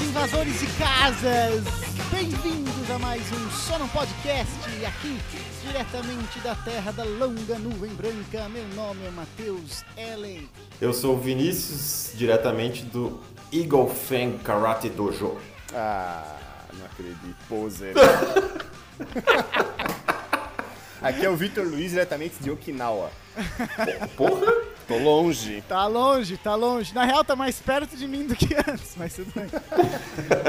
invasores de casas! Bem-vindos a mais um Só Não Podcast, aqui diretamente da terra da longa nuvem branca. Meu nome é Matheus Ellen. Eu sou o Vinícius, diretamente do Eagle Fang Karate Dojo. Ah, não acredito. Poser. Aqui é o Vitor Luiz, diretamente de Okinawa. Porra! Tô longe. Tá longe, tá longe. Na real, tá mais perto de mim do que antes, mas tudo bem.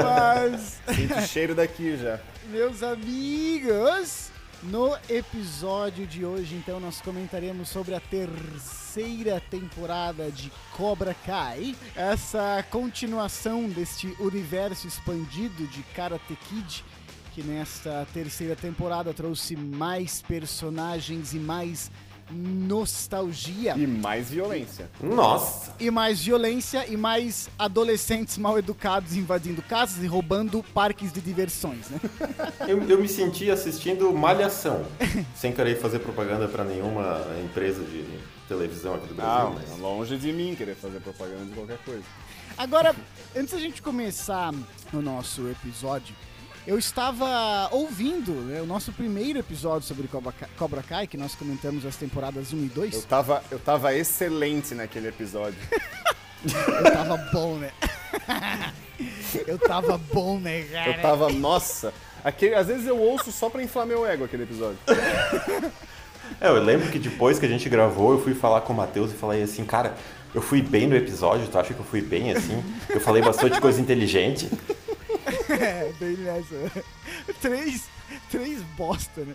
mas, Sinto cheiro daqui já. meus amigos, no episódio de hoje, então, nós comentaremos sobre a terceira temporada de Cobra Kai. Essa continuação deste universo expandido de Karate Kid, que nesta terceira temporada trouxe mais personagens e mais nostalgia. E mais violência. Nossa! E mais violência e mais adolescentes mal educados invadindo casas e roubando parques de diversões, né? Eu, eu me senti assistindo Malhação, sem querer fazer propaganda pra nenhuma empresa de televisão aqui do Brasil. Ah, mas... longe de mim querer fazer propaganda de qualquer coisa. Agora, antes da gente começar o nosso episódio, eu estava ouvindo né, o nosso primeiro episódio sobre Cobra Kai, que nós comentamos as temporadas 1 e 2. Eu tava, eu tava excelente naquele episódio. Eu tava bom, né? eu tava bom, né, cara? Eu tava, nossa. Aquele, às vezes eu ouço só pra inflar meu ego aquele episódio. É, eu lembro que depois que a gente gravou, eu fui falar com o Matheus e falei assim, cara, eu fui bem no episódio, tu acha que eu fui bem assim? Eu falei bastante coisa inteligente. É, bem nessa. Três, três bosta, né?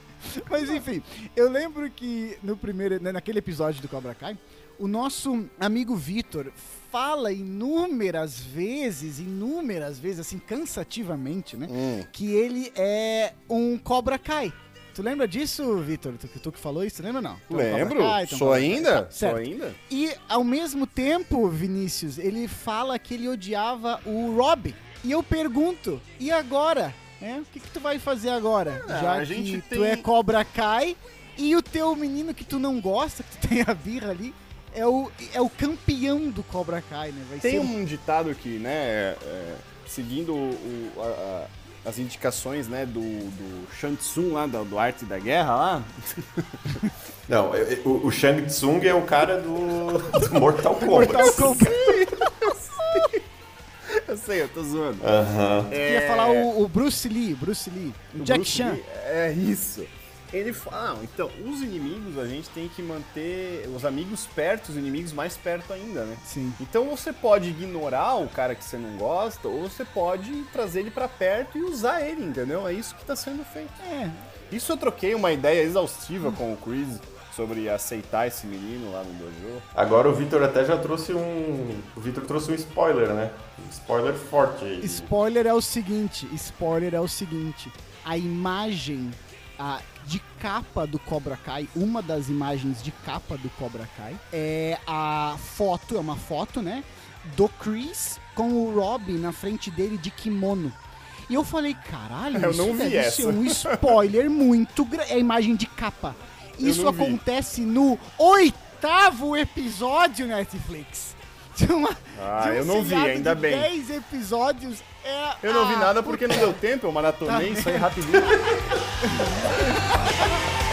Mas enfim, eu lembro que no primeiro, né, naquele episódio do Cobra Kai, o nosso amigo Vitor fala inúmeras vezes, inúmeras vezes, assim, cansativamente, né? Hum. Que ele é um Cobra Kai. Tu lembra disso, Vitor? Tu, tu que falou isso, lembra ou não? Um Lembro? Kai, um Sou ainda? Tá. Sou ainda? E ao mesmo tempo, Vinícius, ele fala que ele odiava o Rob. E eu pergunto, e agora? É, o que, que tu vai fazer agora? Ah, Já a que gente tu tem- é Cobra Kai e o teu menino que tu não gosta, que tu tem a birra ali, é o, é o campeão do Cobra Kai, né? Vai Tem ser um ditado que, né, é, é, seguindo o- o- a- a- as indicações, né, do, do Shang Tsung lá, do, do Arte da Guerra lá, Não, eu- eu- o, o Shang Tsung é o cara do, do Mortal Kombat. Mortal Kombat. Eu sei, eu tô zoando. Aham. Eu ia falar o, o Bruce Lee, Bruce Lee, o, O Jack Bruce Chan. Lee, É isso. Ele fala, ah, então, os inimigos a gente tem que manter os amigos perto, os inimigos mais perto ainda, né? Sim. Então você pode ignorar o cara que você não gosta, ou você pode trazer ele pra perto e usar ele, entendeu? É isso que tá sendo feito. É, Isso eu troquei uma ideia exaustiva com o Chris sobre aceitar esse menino lá no dojo. Agora o Vitor até já trouxe um. O Vitor trouxe um spoiler, né? Um spoiler forte aí. Spoiler é o seguinte, spoiler é o seguinte, a imagem a, de capa do Cobra Kai, uma das imagens de capa do Cobra Kai, é a foto, é uma foto, né, do Chris com o Robin na frente dele de kimono. E eu falei, caralho, Eu isso não vi deve essa. ser um spoiler muito grande. É a imagem de capa. Isso acontece no oitavo episódio Netflix. De uma, Ah, de um eu não vi, ainda de bem. 10 episódios é. Eu não vi nada porque não deu tempo, eu maratonei isso aí rapidinho.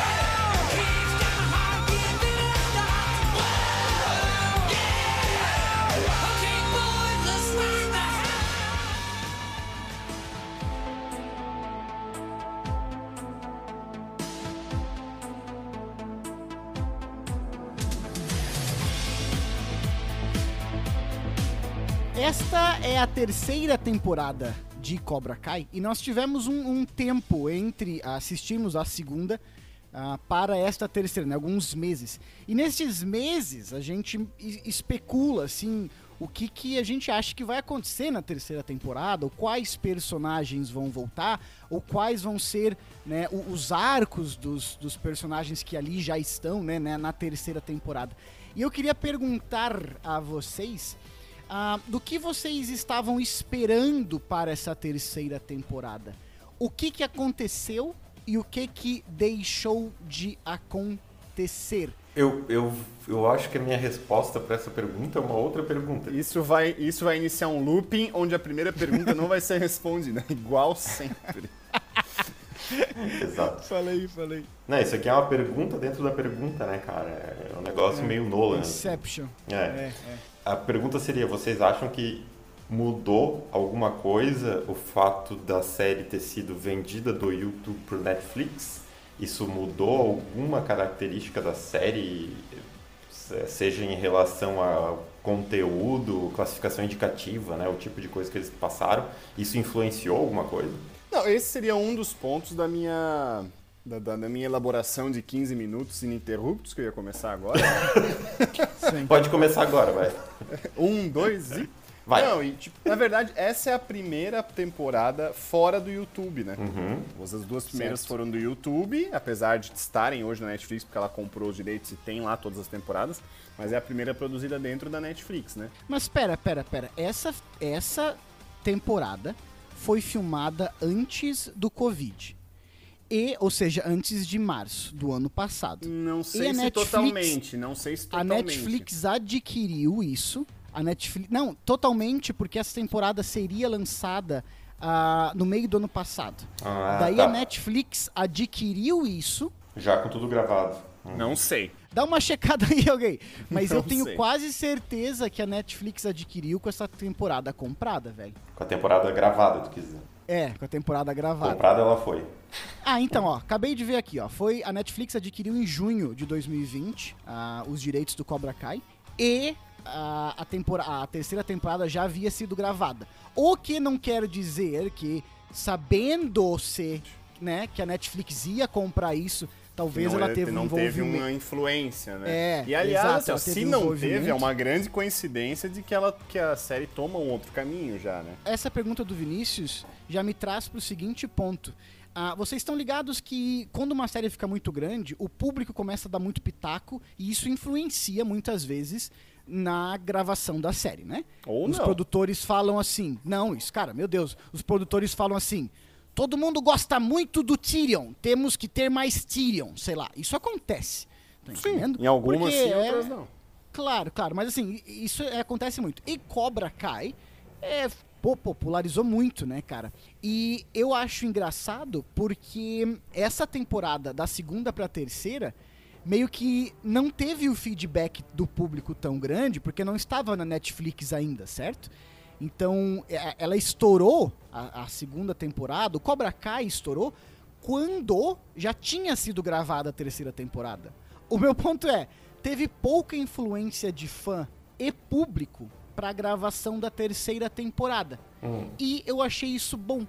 Esta é a terceira temporada de Cobra Kai e nós tivemos um, um tempo entre assistirmos a segunda ah, para esta terceira, né, alguns meses. E nesses meses a gente es- especula assim o que, que a gente acha que vai acontecer na terceira temporada, ou quais personagens vão voltar, ou quais vão ser né, os arcos dos, dos personagens que ali já estão né, na terceira temporada. E eu queria perguntar a vocês ah, do que vocês estavam esperando para essa terceira temporada. O que, que aconteceu e o que, que deixou de acontecer. Eu, eu, eu acho que a minha resposta para essa pergunta é uma outra pergunta. Isso vai, isso vai iniciar um looping onde a primeira pergunta não vai ser respondida, igual sempre. Exato. Falei, falei. Não, isso aqui é uma pergunta dentro da pergunta, né, cara? É um negócio meio Nolan. Inception. É. É, é. A pergunta seria: vocês acham que mudou alguma coisa o fato da série ter sido vendida do YouTube pro Netflix? Isso mudou alguma característica da série, se- seja em relação a conteúdo, classificação indicativa, né, o tipo de coisa que eles passaram? Isso influenciou alguma coisa? Não, esse seria um dos pontos da minha. Da, da- da minha elaboração de 15 minutos ininterruptos, que eu ia começar agora. Pode começar agora, vai. um, dois e. Vai. Não, e tipo, na verdade, essa é a primeira temporada fora do YouTube, né? Uhum. As duas primeiras Certo. foram do YouTube, apesar de estarem hoje na Netflix, porque ela comprou os direitos e tem lá todas as temporadas, mas é a primeira produzida dentro da Netflix, né? Mas pera, pera, pera. Essa, essa temporada foi filmada antes do Covid. E, ou seja, antes de março do ano passado. Não sei a se Netflix- totalmente, não sei se A totalmente. Netflix adquiriu isso. A Netflix. Não, totalmente, porque essa temporada seria lançada ah, no meio do ano passado. Ah, Daí tá. a Netflix adquiriu isso. Já com tudo gravado. Não sei. Dá uma checada aí, alguém. Mas eu Não tenho sei. quase certeza que a Netflix adquiriu com essa temporada comprada, velho. Com a temporada gravada, tu quis dizer. É, com a temporada gravada. Comprada ela foi. Ah, então, ó, acabei de ver aqui, ó. Foi a Netflix adquiriu em junho de 2020 ah, os direitos do Cobra Kai e ah, a, tempora a terceira temporada já havia sido gravada. O que não quer dizer que, sabendo-se, né, que a Netflix ia comprar isso, talvez não ela é- teve um não teve envolvimento. uma influência, né? É, e aliás, exato, assim, teve se um não teve, é uma grande coincidência de que, ela, que a série toma um outro caminho já, né? essa pergunta do Vinícius já me traz para o seguinte ponto. Ah, vocês estão ligados que quando uma série fica muito grande, o público começa a dar muito pitaco e isso influencia muitas vezes na gravação da série, né? Ou os não. produtores falam assim, não, isso, cara, meu Deus, os produtores falam assim, todo mundo gosta muito do Tyrion, temos que ter mais Tyrion, sei lá, isso acontece. Tá entendendo? Em algumas Porque sim, é- outras não. Claro, claro, mas assim, isso é- acontece muito. E Cobra Kai é, pô, popularizou muito, né, cara? E eu acho engraçado porque essa temporada, da segunda pra terceira, meio que não teve o feedback do público tão grande, porque não estava na Netflix ainda, certo? Então, é- ela estourou a, a segunda temporada, o Cobra Kai estourou quando já tinha sido gravada a terceira temporada. O meu ponto é, teve pouca influência de fã e público pra gravação da terceira temporada. Hum. E eu achei isso bom.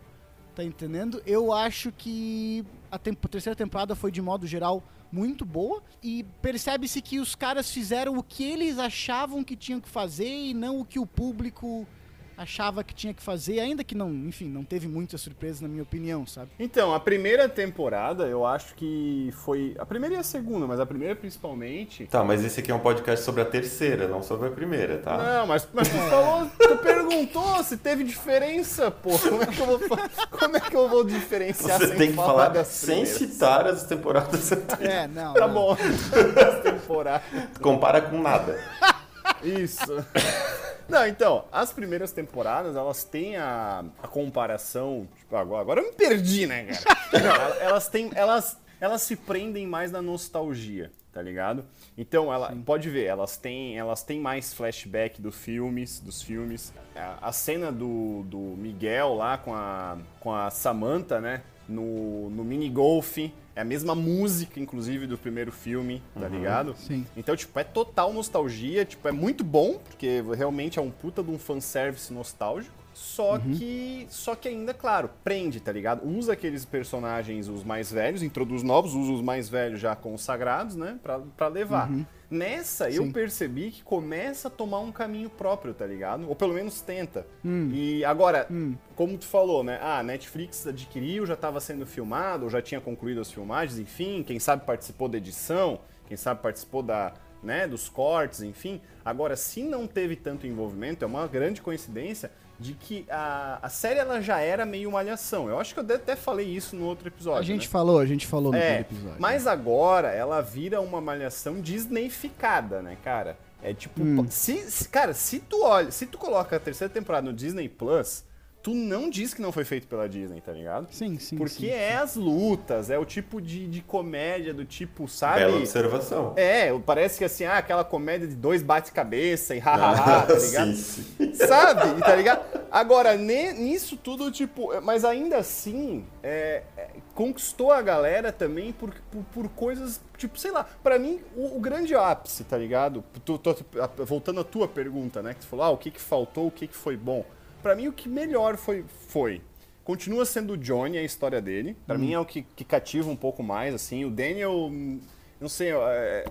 Tá entendendo? Eu acho que a, a terceira temporada foi, de modo geral, muito boa. E percebe-se que os caras fizeram o que eles achavam que tinham que fazer e não o que o público achava que tinha que fazer. Ainda que não, enfim, não teve muita surpresa, na minha opinião, sabe? Então, a primeira temporada, eu acho que foi. A primeira e a segunda, mas a primeira principalmente. Tá, mas esse aqui é um podcast sobre a terceira, não sobre a primeira, tá? Não, mas, mas tu falou, tu perguntou se teve diferença, pô. Como é que eu vou, como é que eu vou diferenciar Você sem tem que falar, falar sem citar as temporadas anteriores. É, não. Tá não. bom, das temporadas. Compara com nada. Isso. Não, então, as primeiras temporadas, elas têm a, a comparação. Tipo, agora, agora eu me perdi, né, cara? Não, el- elas têm. Elas, elas se prendem mais na nostalgia, tá ligado? Então, ela pode ver, elas têm, elas têm mais flashback do filmes, dos filmes. A, a cena do, do Miguel lá com a, com a Samantha, né? No, no mini golf. É a mesma música, inclusive, do primeiro filme, tá ligado? Sim. Então, tipo, é total nostalgia, tipo, é muito bom, porque realmente é um puta de um fanservice nostálgico. Só Uhum. que. Só que ainda, claro, prende, tá ligado? Usa aqueles personagens, os mais velhos, introduz novos, usa os mais velhos já consagrados, né? Pra, pra levar. Nessa, eu. Sim. percebi que começa a tomar um caminho próprio, tá ligado? Ou pelo menos tenta. Hum. E agora, como tu falou, né? Ah, a Netflix adquiriu, já estava sendo filmado, ou já tinha concluído as filmagens, enfim, quem sabe participou da edição, quem sabe participou da, né, dos cortes, enfim. Agora, se não teve tanto envolvimento, é uma grande coincidência de que a, a série ela já era meio malhação. Eu acho que eu até falei isso no outro episódio. A gente né? falou, a gente falou no é, episódio. Mas agora ela vira uma malhação Disneyficada, né, cara? É tipo, Hum. se, se- cara, se tu olha, se tu coloca a terceira temporada no Disney Plus, tu não diz que não foi feito pela Disney, tá ligado? Sim, sim, Porque sim. é as lutas, é o tipo de, de comédia do tipo, sabe? Bela observação. É, parece que assim, ah, aquela comédia de dois bate-cabeça e hahaha, tá ligado? sim, sim. Sabe? Tá ligado? Agora, nisso tudo, tipo, mas ainda assim, é, é, conquistou a galera também por, por, por coisas, tipo, sei lá, pra mim, o, o grande ápice, tá ligado? Tu- tu- voltando à tua pergunta, né? Que tu falou, ah, o que que faltou, o que que foi bom. Pra mim, o que melhor foi, foi Continua sendo o Johnny a história dele. Pra mim é o que, que cativa um pouco mais, assim. O Daniel, hum, não sei, é,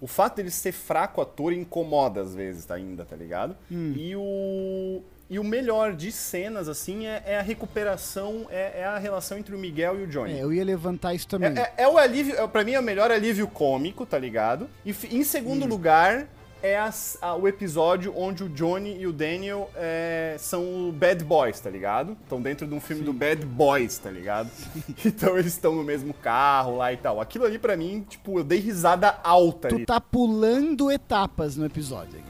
o, fato dele ser fraco ator incomoda às vezes tá, ainda, tá ligado? E o e o melhor de cenas, assim, é, é a recuperação, é, é a relação entre o Miguel e o Johnny. É, eu ia levantar isso também. É, é o alívio, é, pra mim é o melhor alívio cômico, tá ligado? E em segundo lugar é as- a- o episódio onde o Johnny e o Daniel é, são o Bad Boys, tá ligado? Estão dentro de um filme do Bad Boys, tá ligado? Então eles estão no mesmo carro lá e tal. Aquilo ali pra mim, tipo, eu dei risada alta Tu ali. tá pulando etapas no episódio aqui.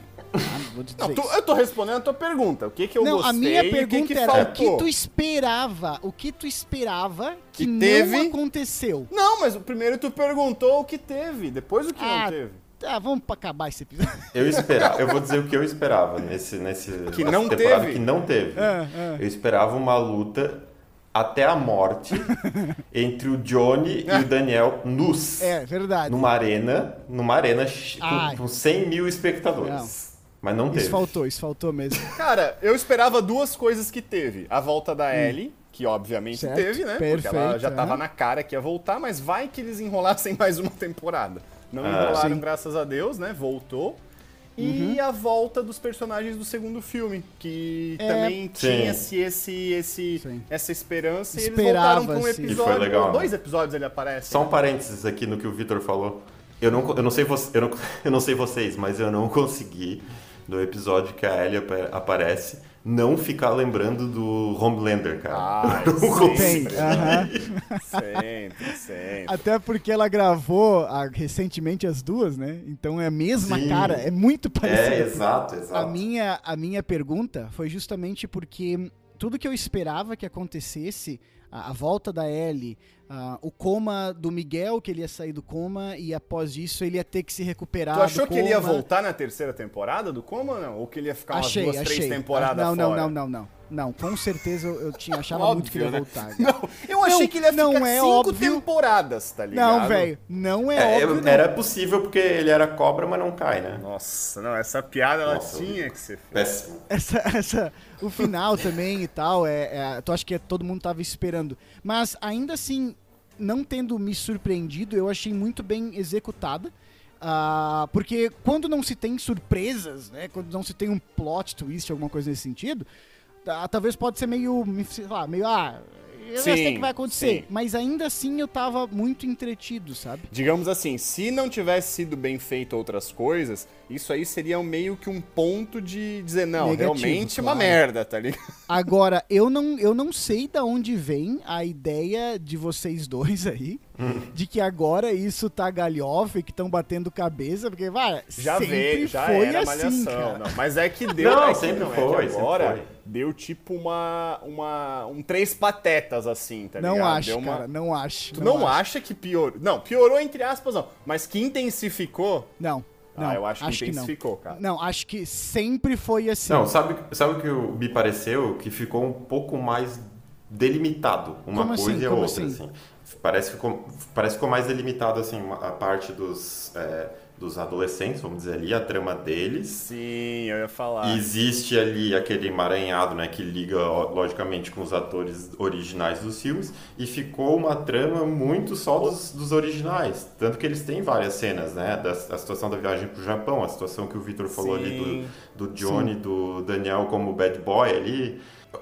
Vou te dizer Não, tu- eu tô respondendo a tua pergunta. O que que eu Não, gostei a minha e o pergunta que que era o que faltou? tu esperava, o que tu esperava que, Que não teve? aconteceu. Não, mas o primeiro tu perguntou o que teve, depois o que Ah, não teve. Tá, vamos pra acabar esse episódio. Eu esperava, eu vou dizer o que eu esperava nesse, nesse Que nessa não temporada teve? que não teve. É, Eu esperava uma luta até a morte entre o Johnny e o Daniel nus. É, verdade. Numa arena, numa arena com, com 100 mil espectadores. Não. Mas não teve. Isso faltou, isso faltou mesmo. Cara, eu esperava duas coisas que teve. A volta da Ellie, que obviamente Certo, teve, né? Porque ela perfeito, já tava aham. na cara que ia voltar, mas vai que eles enrolassem mais uma temporada. Não Ah, enrolaram, sim. graças a Deus, né? Voltou. Uhum. E a volta dos personagens do segundo filme, que É. também tinha-se esse, esse, Sim. essa esperança. E eles voltaram pra um. E episódio. foi legal, né? Dois episódios ele aparece. Só um parênteses aqui no que o Vitor falou. Eu não, eu, não sei vo- eu, não, eu não sei vocês, mas eu não consegui, no episódio que a Ellie apa- aparece, não ficar lembrando do Homelander, cara. Ah, não Tem, consigo. aham. sempre, sempre. Até porque ela gravou ah, recentemente as duas, né? Então é a mesma Sim. cara, é muito parecido. É, exato, A exato. minha, a minha pergunta foi justamente porque tudo que eu esperava que acontecesse, a, a volta da Ellie, ah, o coma do Miguel, que ele ia sair do coma, e após isso ele ia ter que se recuperar Tu achou que ele ia voltar na terceira temporada do Coma ou não? Ou que ele ia ficar umas Achei, duas, achei. três temporadas não, não, fora? não, não, não. Não, com certeza eu, eu tinha, achava Óbvio, muito que ele ia né? voltar. cara. Não, eu achei Não, que ele ia não ficar é cinco óbvio. temporadas, tá ligado? Não, velho, não é, É, óbvio. não. era possível porque ele era cobra, mas não cai, né? Nossa, não, essa piada ela Nossa, tinha que ser feita. Péssimo. essa, essa, o final também e tal, é, é, tu acha que todo mundo tava esperando. Mas ainda assim, não tendo me surpreendido, eu achei muito bem executada. Ah, porque quando não se tem surpresas, né? Quando não se tem um plot twist, alguma coisa nesse sentido, tá- talvez pode ser meio, sei lá, meio, ah, eu já sei o que vai acontecer. sim. Mas ainda assim eu tava muito entretido, sabe? Digamos assim, se não tivesse sido bem feito outras coisas, isso aí seria meio que um ponto de dizer, não, Negativo, realmente é uma claro. merda, tá ligado? Agora, eu não, eu não sei da onde vem a ideia de vocês dois aí, de que agora isso tá galhofa e que estão batendo cabeça, porque, vai, Já sempre veio, já foi era assim, malhação. cara. Não, mas é que deu. Não, é sempre não, é foi, sempre agora foi. Deu tipo uma, uma. um três patetas assim, tá não ligado? acho, Deu uma- cara, não acho. Tu não, acho. acha que piorou? Não, piorou entre aspas, não. Mas que intensificou. Não, não. ah, eu acho que não. intensificou, cara. Não, acho que sempre foi assim. Não, sabe, sabe o que me pareceu? Que ficou um pouco mais delimitado uma Como coisa assim? e a Como outra, assim? assim. Parece que ficou, parece que ficou mais delimitado, assim, a parte dos, é, dos adolescentes, vamos dizer ali, a trama deles. Sim, eu ia falar. Existe ali aquele emaranhado, né, que liga, logicamente, com os atores originais dos filmes, e ficou uma trama muito só dos, dos originais. Tanto que eles têm várias cenas, né, da, a situação da viagem pro Japão, a situação que o Victor falou ali Sim. do, do Johnny, do Daniel como bad boy ali.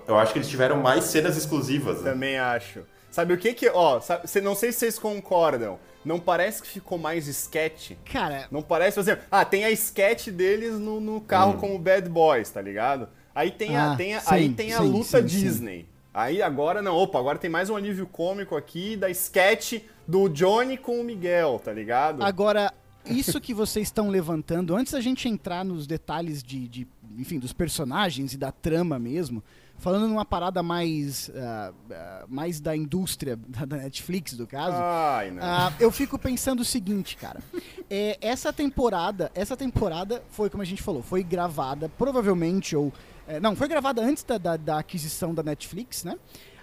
Eu acho que eles tiveram mais cenas exclusivas, né? Também acho. Sabe o que que. Ó, sabe- não sei se vocês concordam. Não parece que ficou mais sketch? Cara, Não parece, por exemplo, ah, tem a sketch deles no, no carro Hum. como Bad Boys, tá ligado? Aí tem a, Ah, tem a- sim, aí tem a sim, luta sim, sim. Disney. Aí agora não, opa, agora tem mais um alívio cômico aqui da sketch do Johnny com o Miguel, tá ligado? Agora, isso que vocês estão levantando, antes da gente entrar nos detalhes de, de, enfim, dos personagens e da trama mesmo, falando numa parada mais, ah, ah, mais da indústria da, Netflix, do caso, Ai, ah, eu fico pensando o seguinte, cara. É, essa temporada, essa temporada foi, como a gente falou, foi gravada provavelmente ou é, não, foi gravada antes da, da, da aquisição da Netflix, né?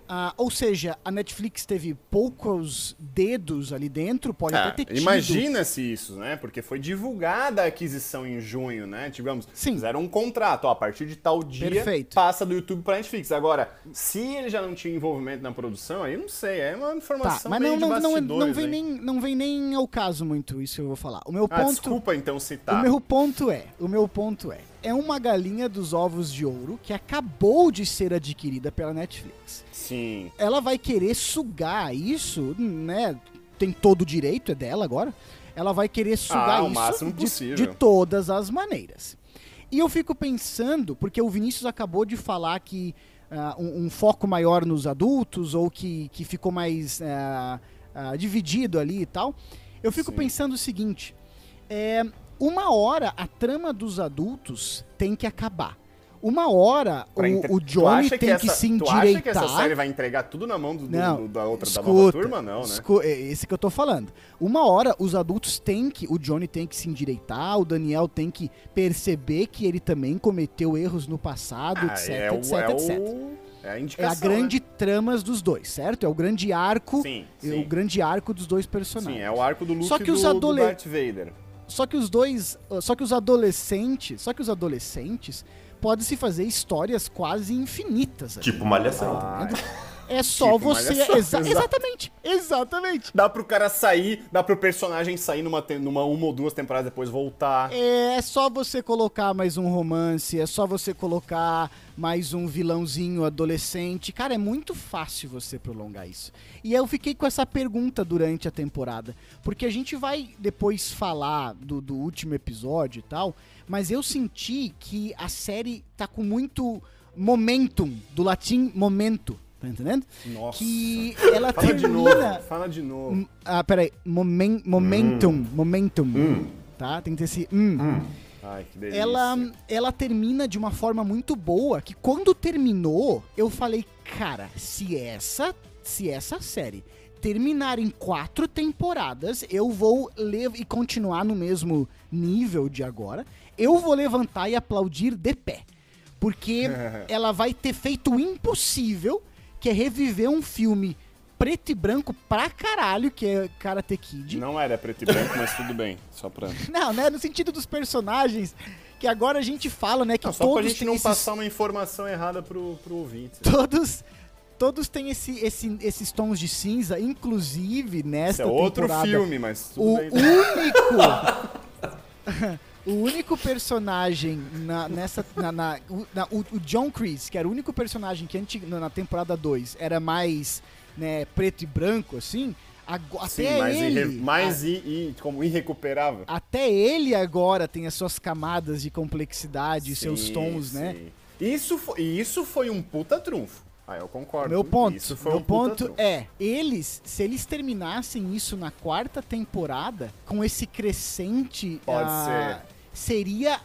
Ah, ou seja, a Netflix teve poucos dedos ali dentro, pode Ah, até ter tido. Imagina-se isso, né? Porque foi divulgada a aquisição em junho, né? Digamos, Sim. fizeram um contrato, ó, a partir de tal dia Perfeito. passa do YouTube pra Netflix. Agora, se ele já não tinha envolvimento na produção, aí não sei, é uma Tá, informação mas meio não, de não, não, não, vem hein? nem, não vem nem ao caso muito isso que eu vou falar. O meu Ah, ponto, desculpa então citar. o meu ponto é, o meu ponto é, é uma galinha dos ovos de ouro que acabou de ser adquirida pela Netflix. Sim. Ela vai querer sugar isso, né? Tem todo o direito, é dela agora. Ela vai querer sugar Ah, isso de, de todas as maneiras. E eu fico pensando, porque o Vinícius acabou de falar que ah, um, um foco maior nos adultos, ou que, que ficou mais ah, ah, dividido ali e tal. Eu fico Sim. pensando o seguinte: é, uma hora a trama dos adultos tem que acabar. Uma hora Pra entre- o, o Johnny tem que, essa- se Tu acha que endireitar. essa série vai entregar tudo na mão do, do- Não, do- da outra da nova escuta, turma? Não, né? é esse que eu tô falando. Uma hora os adultos têm que, o Johnny tem que se endireitar, o Daniel tem que perceber que ele também cometeu erros no passado, Ah, etc, é o, etc, é etc. o- é a É a grande né? tramas dos dois, certo? É o grande arco, Sim, é sim. o grande arco dos dois personagens. Sim, é o arco do Luke Só que e do, os do adole- Darth Vader. Só que os dois, só que os adolescentes, só que os adolescentes podem se fazer histórias quase infinitas. ali. Tipo Malhação. Ah, é só tipo, você, malhação, exa- exatamente, exatamente. Dá pro cara sair, dá pro personagem sair numa, numa uma ou duas temporadas depois voltar. É só você colocar mais um romance, é só você colocar mais um vilãozinho adolescente. Cara, é muito fácil você prolongar isso. E eu fiquei com essa pergunta durante a temporada. Porque a gente vai depois falar do, do último episódio e tal, mas eu senti que a série tá com muito momentum, do latim momento, tá entendendo? Nossa. Que ela Fala de termina. novo, fala de novo. Hum, Ah, peraí. Momen, momentum. Momentum. Tá? Tem que ter esse. hum. Ai, que delícia. Ela, ela termina de uma forma muito boa. Que quando terminou, eu falei, cara, se essa, se essa série terminar em quatro temporadas, eu vou lev e continuar no mesmo nível de agora. Eu vou levantar e aplaudir de pé. Porque ela vai ter feito o impossível, que é reviver um filme preto e branco pra caralho, que é Karate Kid. Não era preto e branco, mas tudo bem. Só pra. Não, né? No sentido dos personagens, que agora a gente fala, né? Que Não, só todos pra gente não esses- passar uma informação errada pro, pro ouvinte. Todos, todos têm esse, esse- esses tons de cinza, inclusive Isso nesta é outro temporada. filme, mas tudo O bem. único... o único personagem na, nessa... Na, na- o, na- o- o John Chris, que era o único personagem que antes, na temporada 2 era mais né, preto e branco, assim... ago- Sim, até mais, ele... irre- mais i- i- como irrecuperável. Até ele agora tem as suas camadas de complexidade, seus Sim, tons, né? sim. Isso foi, isso foi um puta trunfo. Ah, eu concordo. Meu ponto, meu um ponto é, eles, se eles terminassem isso na quarta temporada, com esse crescente, Pode ah, seria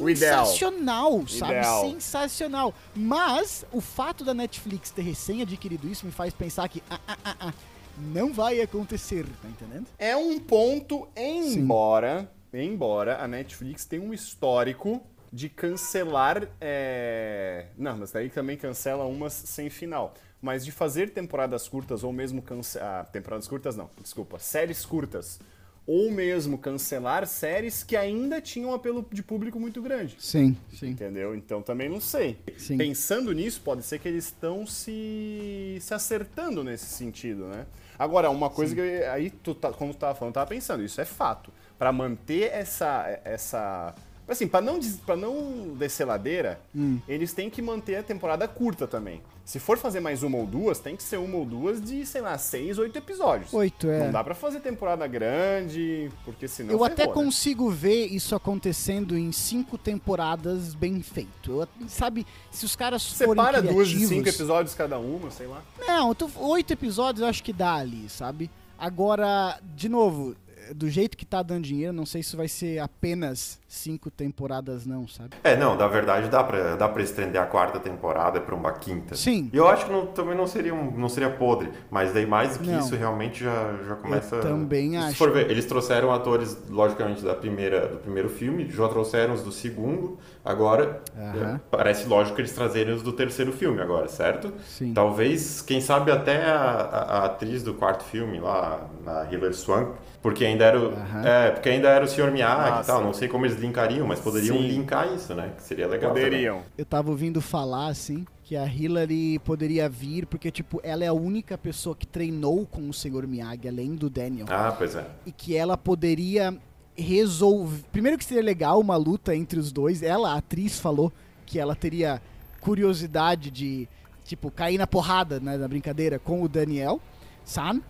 O ideal. sensacional, sabe? Ideal. Sensacional. Mas o fato da Netflix ter recém adquirido isso me faz pensar que ah, ah, ah, ah, não vai acontecer, tá entendendo? É um ponto, embora, embora a Netflix tenha um histórico de cancelar. é, Não, mas daí também cancela umas sem final. Mas de fazer temporadas curtas ou mesmo cancelar. Ah, temporadas curtas não, desculpa. Séries curtas. Ou mesmo cancelar séries que ainda tinham um apelo de público muito grande. Sim, sim. Entendeu? Então também não sei. Sim. Pensando nisso, pode ser que eles estão se, se acertando nesse sentido, né? Agora, uma coisa que eu- aí, tu tá, como tu tava falando, eu tava pensando, isso é fato. Pra manter essa, essa Assim, pra não, pra não descer ladeira, eles têm que manter a temporada curta também. Se for fazer mais uma ou duas, tem que ser uma ou duas de, sei lá, seis, oito episódios. Oito, é. Não dá pra fazer temporada grande, porque senão. Eu até né? consigo ver isso acontecendo em cinco temporadas bem feito. Eu- sabe, se os caras forem Separa duas de cinco episódios cada uma, sei lá. Não, tô- oito episódios eu acho que dá ali, sabe? Agora, de novo, do jeito que tá dando dinheiro, não sei se vai ser apenas cinco temporadas não, sabe? É, não, na verdade dá pra, dá pra estender a quarta temporada pra uma quinta. Sim. E eu acho que não- também não seria, um, não seria podre, mas daí mais do que Não. isso realmente já, já começa... também Se acho. for ver, eles trouxeram atores, logicamente, da primeira, do primeiro filme, já trouxeram os do segundo, agora Aham. é, parece lógico eles trazerem os do terceiro filme agora, certo? Sim. Talvez, quem sabe até a, a- a atriz do quarto filme lá, a Hilary Swank, porque ainda era o, Aham. é, porque ainda era o Sr. Miyagi e tal, não sei como eles linkariam, mas poderiam Sim. linkar isso, né? Que seria legal também. Poderiam. Eu tava ouvindo falar, assim, que a Hillary poderia vir, porque, tipo, ela é a única pessoa que treinou com o Senhor Miyagi, além do Daniel. Ah, pois é. E que ela poderia resolver. Primeiro que seria legal uma luta entre os dois. Ela, a atriz, falou que ela teria curiosidade de, tipo, cair na porrada, né, na brincadeira, com o Daniel San.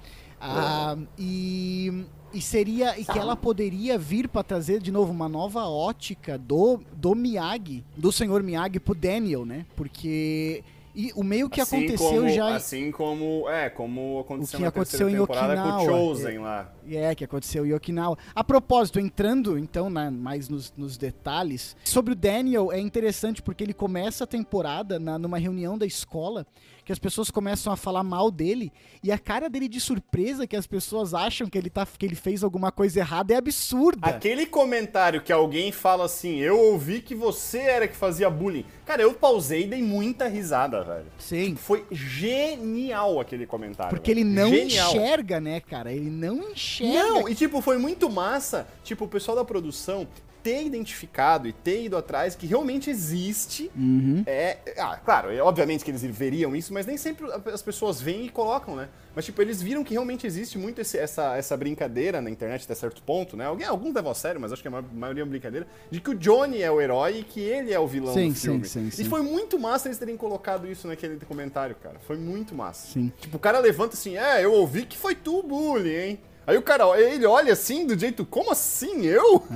Ah, e, e seria. E que ela poderia vir pra trazer de novo uma nova ótica do, do Miyagi, do senhor Miyagi pro Daniel, né? Porque. E o meio que Assim aconteceu como- já. Assim como. É, como aconteceu O que na aconteceu em temporada com o Okinawa, Chosen lá. É, que aconteceu em Okinawa. A propósito, entrando então né, mais nos, nos detalhes, sobre o Daniel é interessante porque ele começa a temporada na, numa reunião da escola que as pessoas começam a falar mal dele e a cara dele de surpresa que as pessoas acham que ele, tá, que ele fez alguma coisa errada é absurda. Aquele comentário que alguém fala assim, eu ouvi que você era que fazia bullying. Cara, eu pausei e dei muita risada, velho. Sim. Foi genial aquele comentário. Porque ele velho. não Genial. enxerga, né, cara? Ele não enxerga. Não, e tipo, foi muito massa, tipo, o pessoal da produção ter identificado e ter ido atrás que realmente existe. Uhum. É, ah, claro, é, obviamente que eles veriam isso, mas nem sempre as pessoas vêm e colocam, né? Mas tipo, eles viram que realmente existe muito esse- essa, essa brincadeira na internet até certo ponto, né? Alguém, alguns levam a sério, mas acho que a ma- maioria é uma brincadeira, de que o Johnny é o herói e que ele é o vilão Sim, do sim, filme. sim, sim. E foi muito massa eles terem colocado isso naquele comentário, cara. Foi muito massa. Sim. Tipo, o cara levanta assim, é, eu ouvi que foi tu, bullying, hein? Aí o cara, ele olha assim, do jeito, como assim, eu?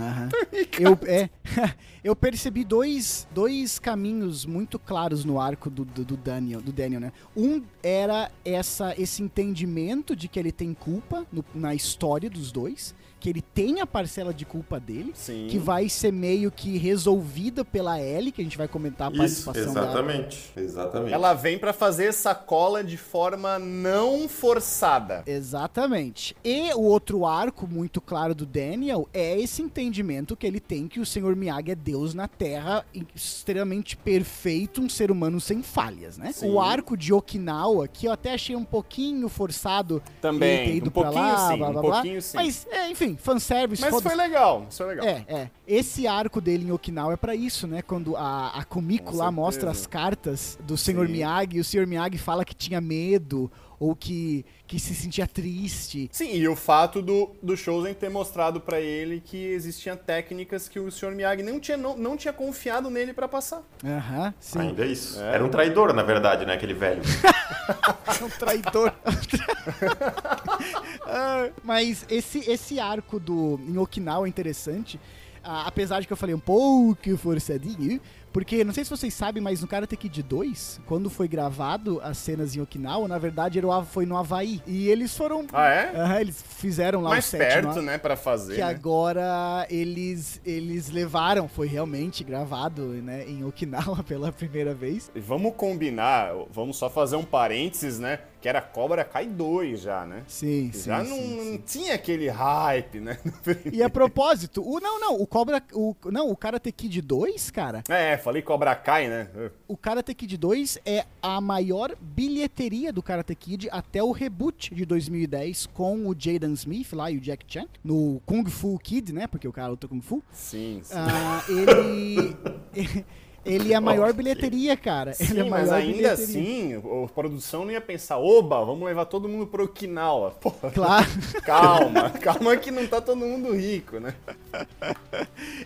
Cara, Eu, é, eu percebi dois, dois caminhos muito claros no arco do, do, do Daniel, do Daniel, né? Um era essa, esse entendimento de que ele tem culpa no- na história dos dois, que ele tem a parcela de culpa dele, Sim. que vai ser meio que resolvida pela Ellie, que a gente vai comentar a Isso, participação dela. exatamente. Exatamente. Ela vem pra fazer essa cola de forma não forçada. Exatamente. E o outro arco muito claro do Daniel é esse entendimento que ele tem que o Senhor Miyagi é Deus na Terra, extremamente perfeito, um ser humano sem falhas, né? Sim. O arco de Okinawa, que eu até achei um pouquinho forçado Também, ele ter ido um pra pouquinho lá, sim, blá, um blá, blá. pouquinho sim. Mas, é, enfim, fanservice, Mas foi legal, isso foi legal. É, é. Esse arco dele em Okinawa é pra isso, né? Quando a, a Kumiko Com lá certeza. mostra as cartas do Sr. Sim. Miyagi e o Sr. Miyagi fala que tinha medo ou que, que se sentia triste. Sim, e o fato do, do Chosen ter mostrado pra ele que existiam técnicas que o Sr. Miyagi não tinha, não, não tinha confiado nele pra passar. Aham, sim. Ainda é isso. É. Era um traidor, na verdade, né? Aquele velho. É um traidor. Ah, Mas esse, esse arco do em Okinawa é interessante. ah, apesar de que eu falei um pouco forçadinho. Porque, não sei se vocês sabem, mas no Karate Kid 2, quando foi gravado as cenas em Okinawa, na verdade era foi no Havaí. E eles foram. Ah, é? Aham, eles fizeram lá Mais o set perto, no- né, pra fazer. Que né? agora eles, eles levaram, foi realmente gravado né, em Okinawa pela primeira vez. E Vamos combinar, vamos só fazer um parênteses, né? Que era Cobra Kai 2 já, né? Sim, sim. já sim, não, sim. não tinha aquele hype, né? E a propósito, o não, não, o Cobra, o não, o Karate Kid 2, cara, É, falei Cobra Kai, né? o Karate Kid 2 é a maior bilheteria do Karate Kid até o reboot de 2010 com o Jaden Smith lá e o Jack Chan no Kung Fu Kid, né? Porque o cara luta Kung Fu. Sim, sim. Ah, ele Ele é a maior bilheteria, cara. Sim, ele é mas ainda bilheteria. assim, a produção não ia pensar, oba, vamos levar todo mundo pro Okinawa. Porra, Claro. calma, calma que não tá todo mundo rico, né?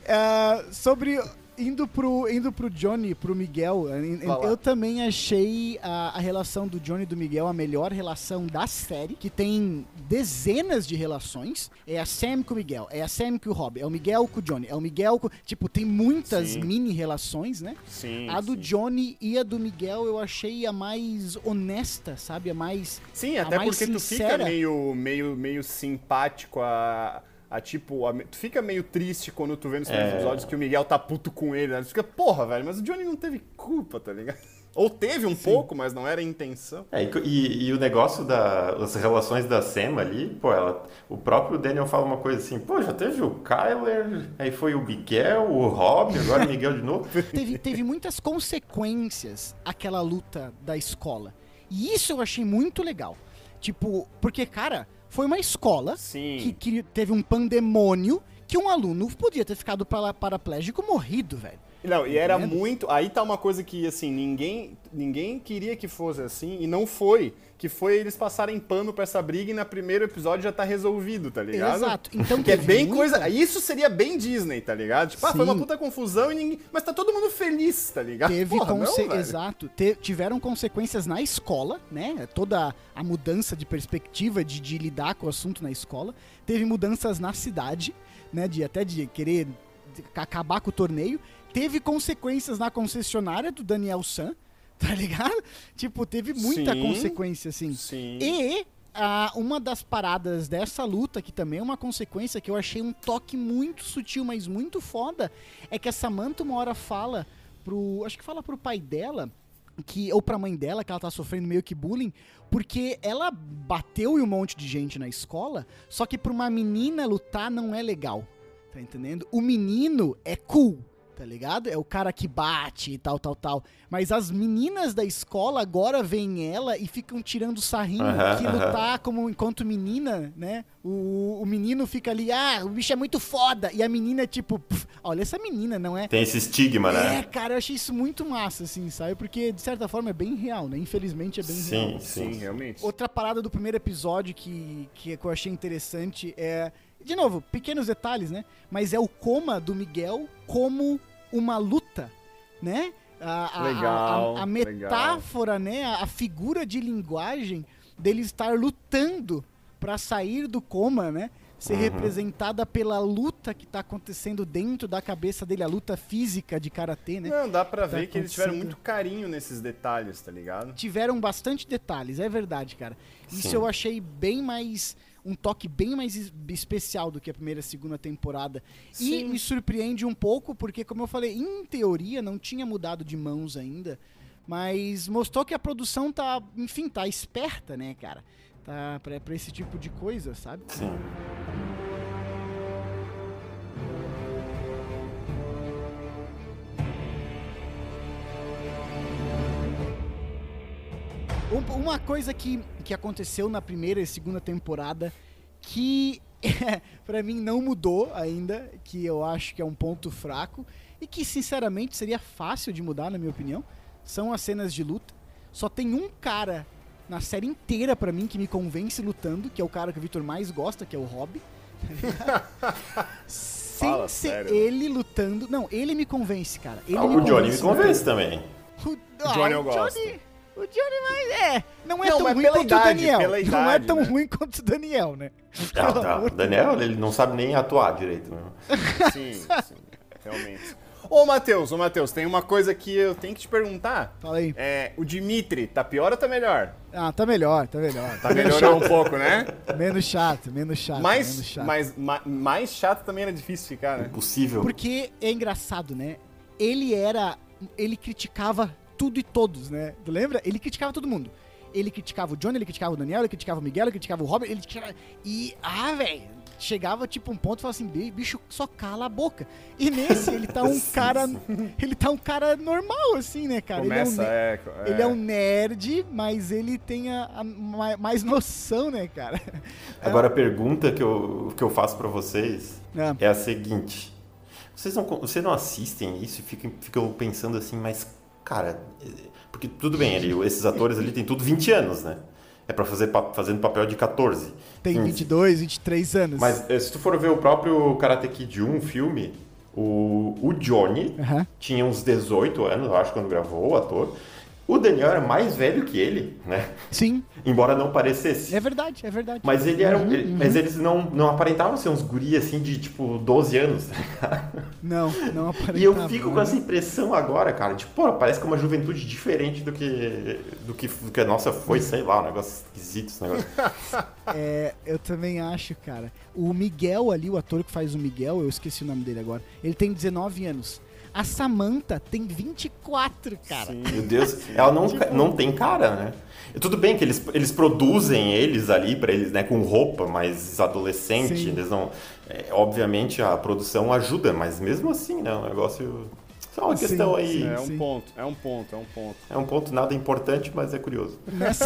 Ah, sobre. Indo pro, indo pro Johnny, pro Miguel, eu- lá. também achei a, a relação do Johnny e do Miguel a melhor relação da série, que tem dezenas de relações. É a Sam com o Miguel, é a Sam com o Rob, é o Miguel com o Johnny, é o Miguel com. Tipo, tem muitas Sim. mini relações, né? Sim. A do sim. Johnny e a do Miguel eu achei a mais honesta, sabe? A mais. Sim, até porque tu sincera. fica meio, meio, meio simpático a. a tipo, a- tu fica meio triste quando tu vê nos primeiros É. episódios que o Miguel tá puto com ele, né? Tu fica, porra, velho, mas o Johnny não teve culpa, tá ligado? Ou teve um pouco, mas não era a intenção. É, e, e- o negócio das relações da Sam ali, pô, ela, o próprio Daniel fala uma coisa assim, pô, já teve o Kyler, aí foi o Miguel, o Rob, agora o Miguel de novo. teve, teve muitas consequências aquela luta da escola. E isso eu achei muito legal. Tipo, porque, cara, foi uma escola Sim. que, que teve um pandemônio que um aluno podia ter ficado para, paraplégico morrido, velho. Não, e era muito. Aí tá uma coisa que, assim, ninguém, ninguém queria que fosse assim, e não foi. Que foi eles passarem pano pra essa briga e na primeiro episódio já tá resolvido, tá ligado? Exato. Então Que é bem muita- coisa. Isso seria bem Disney, tá ligado? Tipo, ah, foi uma puta confusão e ninguém. Mas tá todo mundo feliz, tá ligado? Teve Porra, conse- não, velho. exato, te- tiveram consequências na escola, né? Toda a mudança de perspectiva de, de lidar com o assunto na escola. Teve mudanças na cidade, né? De até de querer acabar com o torneio. Teve consequências na concessionária do Daniel San, tá ligado? Tipo, teve muita Sim. consequência, assim. Sim. E ah, uma das paradas dessa luta, que também é uma consequência que eu achei um toque muito sutil, mas muito foda, é que a Samantha uma hora fala pro. Acho que fala pro pai dela. Que, ou pra mãe dela, que ela tá sofrendo meio que bullying, porque ela bateu em um monte de gente na escola, só que pra uma menina lutar não é legal. Tá entendendo? O menino é cool, tá ligado? É o cara que bate e tal, tal, tal. Mas as meninas da escola agora veem ela e ficam tirando sarrinho Aham, que lutar como enquanto menina, né? O, o menino fica ali, ah, o bicho é muito foda. E a menina é tipo, "Pff, olha essa menina, não é? Tem esse estigma, É, né? cara, eu achei isso muito massa, assim, sabe? Porque, de certa forma, é bem real, né? Infelizmente é bem real. Sim, Sim, sim. realmente. Outra parada do primeiro episódio que, que eu achei interessante é. De novo, pequenos detalhes, né? Mas é o coma do Miguel como uma luta, né? A, a- a- Legal, a, a legal. metáfora, né? A, figura de linguagem dele estar lutando pra sair do coma, né? Ser representada pela luta que tá acontecendo dentro da cabeça dele, a luta física de karatê, né? Não, dá pra Tá ver que eles tiveram muito carinho nesses detalhes, tá ligado? tiveram bastante detalhes, é verdade, cara. Isso Sim. eu achei bem mais. Um toque bem mais es- especial do que a primeira e segunda temporada. E Sim. me surpreende um pouco, porque, como eu falei, em teoria não tinha mudado de mãos ainda. Mas mostrou que a produção tá, enfim, tá esperta, né, cara? Tá pra, pra esse tipo de coisa, sabe? Sim. Uma coisa que, que aconteceu na primeira e segunda temporada que pra mim não mudou ainda, que eu acho que é um ponto fraco e que sinceramente seria fácil de mudar na minha opinião, são as cenas de luta. Só tem um cara na série inteira pra mim que me convence lutando, que é o cara que o Victor mais gosta, que é o Rob. Sem Fala ser sério. ele lutando. Não, ele me convence, cara. Ele Ah, o Johnny me convence também. O, Johnny ah, eu o gosto. Johnny, o Johnny mais é. Não é Não, tão ruim quanto idade, o Daniel. pela não é idade, tão né? ruim quanto o Daniel, né? Não, amor o Daniel, ele não sabe nem atuar direito. Né? Sim, sim, realmente. Ô, Matheus, ô, Matheus, tem uma coisa que eu tenho que te perguntar. Fala aí. É, o Dimitri, tá pior ou tá melhor? Ah, tá melhor, tá melhor. Tá melhorou um pouco, né? Menos chato, menos chato, menos Mais, chato. mais, ma- mais chato também era difícil ficar, né? Impossível. Porque é engraçado, né? Ele era. Ele criticava tudo e todos, né? Tu lembra? Ele criticava todo mundo. Ele criticava o Johnny, ele criticava o Daniel, ele criticava o Miguel, ele criticava o Robert, ele criticava. E. Ah, velho! Chegava tipo um ponto e falava assim, "Bi- bicho, só cala a boca. E nesse, ele tá um cara. Ele tá um cara normal, assim, né, cara? Começa, ele, é um, é, é. ele é um nerd, mas ele tem a, a ma- mais noção, né, cara? Agora a pergunta que eu, que eu faço pra vocês É. é a seguinte. Vocês não, vocês não assistem isso e ficam, ficam pensando assim, mas, cara, porque tudo bem, ele, esses atores ali têm tudo 20 anos, né? É pra fazer fazendo papel de 14. Tem 15. 22, 23 anos. Mas eh, se tu for ver o próprio Karate Kid 1, filme, o, o Johnny uhum. tinha uns 18 anos, eu acho, quando gravou o ator. O Daniel era mais velho que ele, né? Sim. Embora não parecesse. É verdade, é verdade. Mas ele era, uhum, ele, uhum. mas eles não, não aparentavam ser uns guri assim de tipo 12 anos, tá ligado? Não, não aparentavam. E eu fico com essa impressão agora, cara, tipo, pô, parece que é uma juventude diferente do que do que, do que a nossa foi, sei lá, um negócio esquisito esse negócio. é, eu também acho, cara. O Miguel ali, o ator que faz o Miguel, eu esqueci o nome dele agora. Ele tem 19 anos. A Samantha tem 24, cara. Sim. Meu Deus, ela não, tipo... não tem cara, né? Tudo bem que eles, eles produzem eles ali para eles, né, com roupa mais adolescente, Sim. eles não, é, obviamente a produção ajuda, mas mesmo assim, né, o negócio só uma sim, questão aí. Sim, é um sim. ponto, é um ponto, é um ponto. É um ponto nada importante, mas é curioso. Nessa,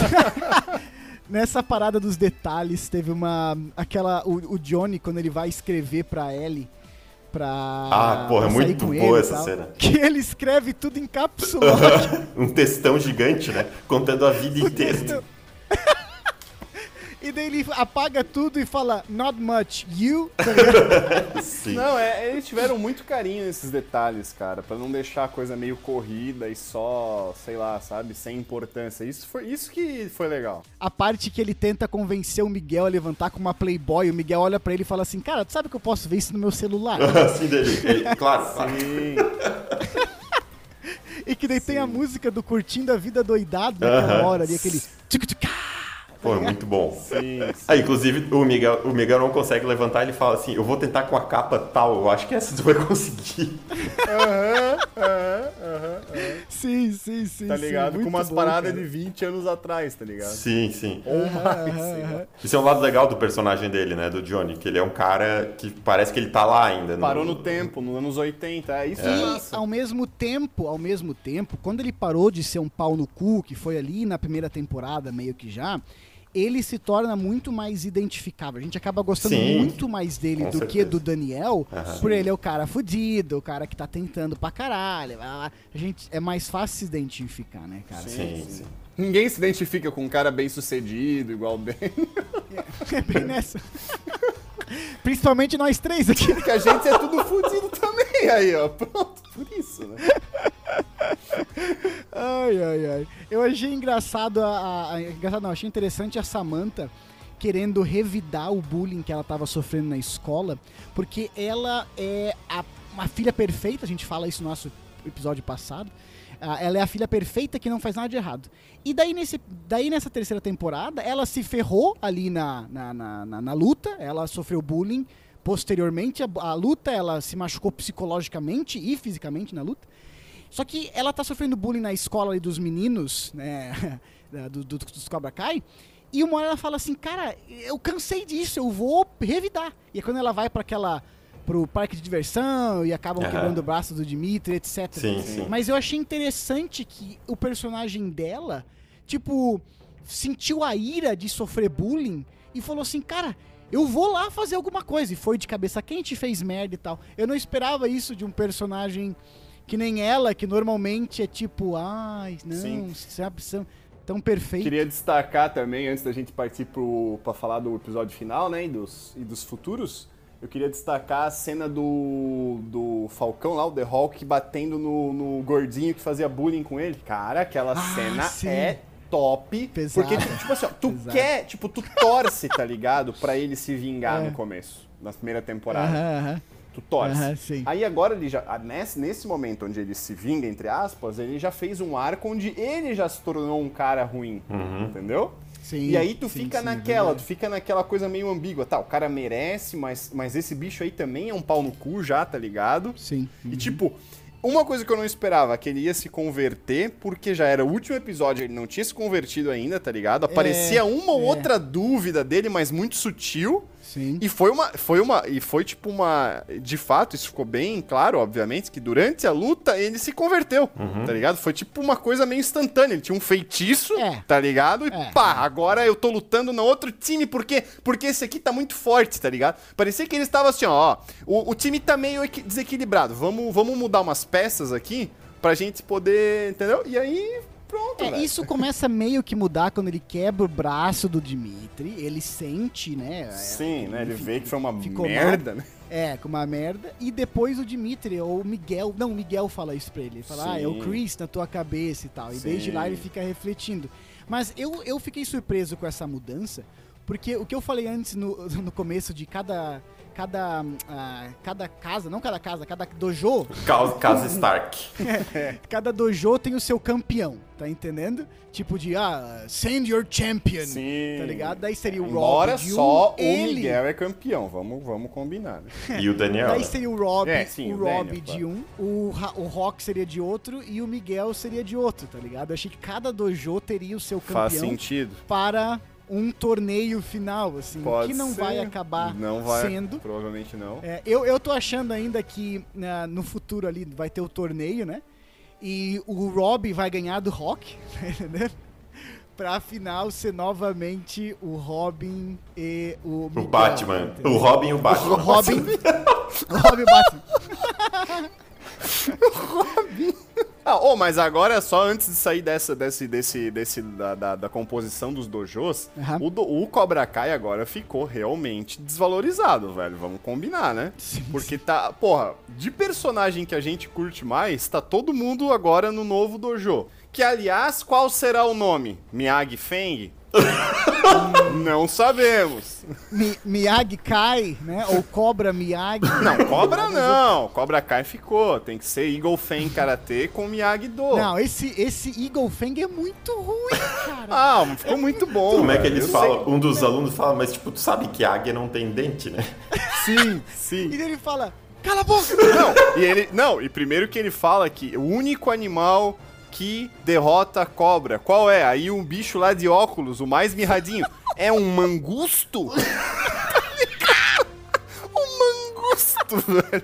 nessa parada dos detalhes, teve uma. aquela. O, o Johnny, quando ele vai escrever pra Ellie, pra. Ah, porra, é muito boa essa cena. Que ele escreve tudo em cápsula. um textão gigante, né? Contando a vida inteira. E daí ele apaga tudo e fala, not much, you? Sim. Não, é, eles tiveram muito carinho nesses detalhes, cara, para não deixar a coisa meio corrida e só, sei lá, sabe, sem importância. Isso foi isso que foi legal. A parte que ele tenta convencer o Miguel a levantar com uma Playboy, o Miguel olha para ele e fala assim, cara, tu sabe que eu posso ver isso no meu celular? Sim, dele. Ele, claro, Sim. e que daí Sim. tem a música do Curtindo a Vida Doidado naquela uh -huh. hora ali, aquele... Pô, é muito bom. Sim, sim. Ah, inclusive, o Miguel, o Miguel não consegue levantar, ele fala assim, eu vou tentar com a capa tal, eu acho que essa tu vai conseguir. Aham, aham, aham. Sim, sim, sim. Tá ligado? Sim, com umas bom, paradas cara. de 20 anos atrás, tá ligado? Sim, sim. Ou mais. Isso é um lado legal do personagem dele, né, do Johnny, que ele é um cara que parece que ele tá lá ainda. Parou no, no tempo, nos anos 80, é isso. É. E ao mesmo tempo, ao mesmo tempo, quando ele parou de ser um pau no cu, que foi ali na primeira temporada, meio que já ele se torna muito mais identificável. A gente acaba gostando Sim, muito mais dele do certeza. que do Daniel, uhum. por ele é o cara fudido, o cara que tá tentando pra caralho. A gente é mais fácil se identificar, né, cara? Sim, sim. Ninguém se identifica com um cara bem sucedido, igual o Ben. É, é bem nessa. Principalmente nós três aqui. Porque a gente é tudo fudido também aí, ó. Pronto, por isso, né? ai, ai, ai. Eu achei engraçado a, a, engraçado não, achei interessante a Samantha querendo revidar o bullying que ela estava sofrendo na escola, porque ela é a, uma filha perfeita, a gente fala isso no nosso episódio passado. Ela é a filha perfeita que não faz nada de errado. E daí, nesse, daí nessa terceira temporada, ela se ferrou ali na, na, na, na, na luta, ela sofreu bullying. Posteriormente, a, a, luta, ela se machucou psicologicamente e fisicamente na luta. Só que ela tá sofrendo bullying na escola ali dos meninos, né? do, do, dos Cobra Kai. E uma hora ela fala assim, cara, eu cansei disso, eu vou revidar. E é quando ela vai para aquela pro parque de diversão e acabam uhum. quebrando o braço do Dimitri, etc. Sim, sim. Mas eu achei interessante que o personagem dela, tipo, sentiu a ira de sofrer bullying e falou assim, cara, eu vou lá fazer alguma coisa. E foi de cabeça quente, fez merda e tal. Eu não esperava isso de um personagem que nem ela, que normalmente é tipo, ai, não, Sim. sabe, são tão perfeito. Queria destacar também, antes da gente partir para falar do episódio final, né, e dos, e dos futuros, eu queria destacar a cena do, do Falcão lá, o The Hulk, batendo no, no gordinho que fazia bullying com ele. Cara, aquela ah, cena sim. é top. Pesado. Porque, tipo, assim, ó, tu Pesado. quer, tipo, tu torce, tá ligado? Pra ele se vingar é. no começo, na primeira temporada. Aham tu torce. Uhum, Aí agora ele já, nesse, nesse momento onde ele se vinga, entre aspas, ele já fez um arco onde ele já se tornou um cara ruim, uhum. entendeu? Sim, e aí tu sim, fica sim, naquela, verdade. tu fica naquela coisa meio ambígua, tá, o cara merece, mas, mas esse bicho aí também é um pau no cu já, tá ligado? Sim. Uhum. E tipo, uma coisa que eu não esperava, que ele ia se converter, porque já era o último episódio, ele não tinha se convertido ainda, tá ligado? Aparecia é, uma ou é. outra dúvida dele, mas muito sutil. Sim. E foi uma. Foi uma. E foi tipo uma. De fato, isso ficou bem claro, obviamente, que durante a luta ele se converteu. Tá ligado? Foi tipo uma coisa meio instantânea. Ele tinha um feitiço, É. tá ligado? E É. pá, agora eu tô lutando no outro time, por quê? Porque esse aqui tá muito forte, tá ligado? Parecia que eles estavam assim, ó, ó. O, o time tá meio equi- desequilibrado. Vamos, vamos mudar umas peças aqui pra gente poder. Entendeu? E aí. Pronto, É, isso começa meio que mudar quando ele quebra o braço do Dimitri. Ele sente, né? é, Sim, né? Ele enfim, vê que foi uma ficou merda, né? É, com uma merda. E depois o Dimitri, ou o Miguel. Não, o Miguel fala isso pra ele. Ele fala, ah, é o Sim. Chris na tua cabeça e tal. E Sim. desde lá ele fica refletindo. Mas eu, eu fiquei surpreso com essa mudança, porque o que eu falei antes no, no começo de cada. Cada, ah, cada casa, não cada casa, cada dojo, Casa, casa Stark. cada dojo tem o seu campeão, tá entendendo? Tipo de, ah, send your champion, Sim. tá ligado? Daí seria o Embora Rob de um, só o ele, Miguel é campeão. Vamos, vamos combinar, né? E o Daniel. Daí né? seria o Rob, É, sim, o o Rob Daniel, de claro. um, o, o Rock seria de outro e o Miguel seria de outro, tá ligado? Eu achei que cada dojo teria o seu Faz campeão sentido. para um torneio final, assim, Pode que não ser. vai acabar Não vai, sendo. provavelmente não. É, eu, eu tô achando ainda que na- no futuro ali vai ter o torneio, né? E o Rob vai ganhar do Rock, tá entendendo? Pra final ser novamente o Robin e o O Miguel, Batman. entendeu? O Robin e o O Batman. Robin. o Robin e o Batman. Ah, oh, mas agora, só antes de sair dessa, desse, desse, desse, da, da, da composição dos dojos, Aham. o, do- o Cobra Kai agora ficou realmente desvalorizado, velho. Vamos combinar, né? Sim, Porque tá, porra, de personagem que a gente curte mais, tá todo mundo agora no novo dojo. Que, aliás, qual será o nome? Miyagi Feng? Não sabemos. Mi- Miyagi Kai, né? Ou Cobra Miyagi. Não, Cobra não. Cobra Kai ficou. Tem que ser Eagle Fang Karate com Miyagi Do. Não, esse, esse Eagle Fang é muito ruim, cara. Ah, ficou muito bom. Como é que eles falam? Um dos alunos fala, mas tipo, tu sabe que águia não tem dente, né? Sim, sim. E ele fala, cala a boca! Não, e ele. Não, e primeiro que ele fala que o único animal que derrota a cobra. Qual é? Aí um bicho lá de óculos, o mais mirradinho. É um mangusto? um mangusto, velho.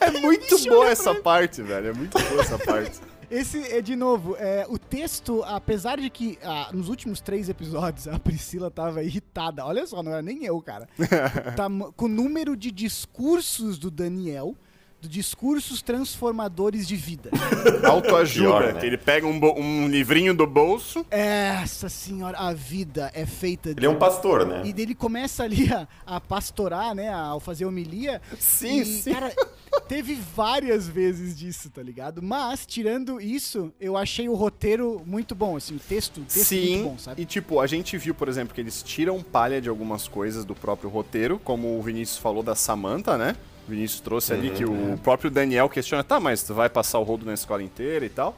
É muito boa essa parte, velho. É muito boa essa parte. Esse é, de novo, é, o texto, apesar de que ah, nos últimos três episódios a Priscila tava irritada, olha só, não era nem eu, cara, tá, com o número de discursos do Daniel, de discursos transformadores de vida. Autoajuda, Pior, né? que ele pega um, um livrinho do bolso. Essa senhora, a vida é feita de Ele é um pastor, né? E ele começa ali a, a pastorar, né? Ao fazer homilia. Sim, e, sim. Cara, teve várias vezes disso, tá ligado? Mas, tirando isso, eu achei o roteiro muito bom, assim, o texto, o texto Sim, muito bom, sabe? e tipo, a gente viu, por exemplo, que eles tiram palha de algumas coisas do próprio roteiro, como o Vinícius falou da Samantha, né? O Vinícius trouxe ali que o próprio Daniel questiona, tá, mas tu vai passar o rodo na escola inteira e tal.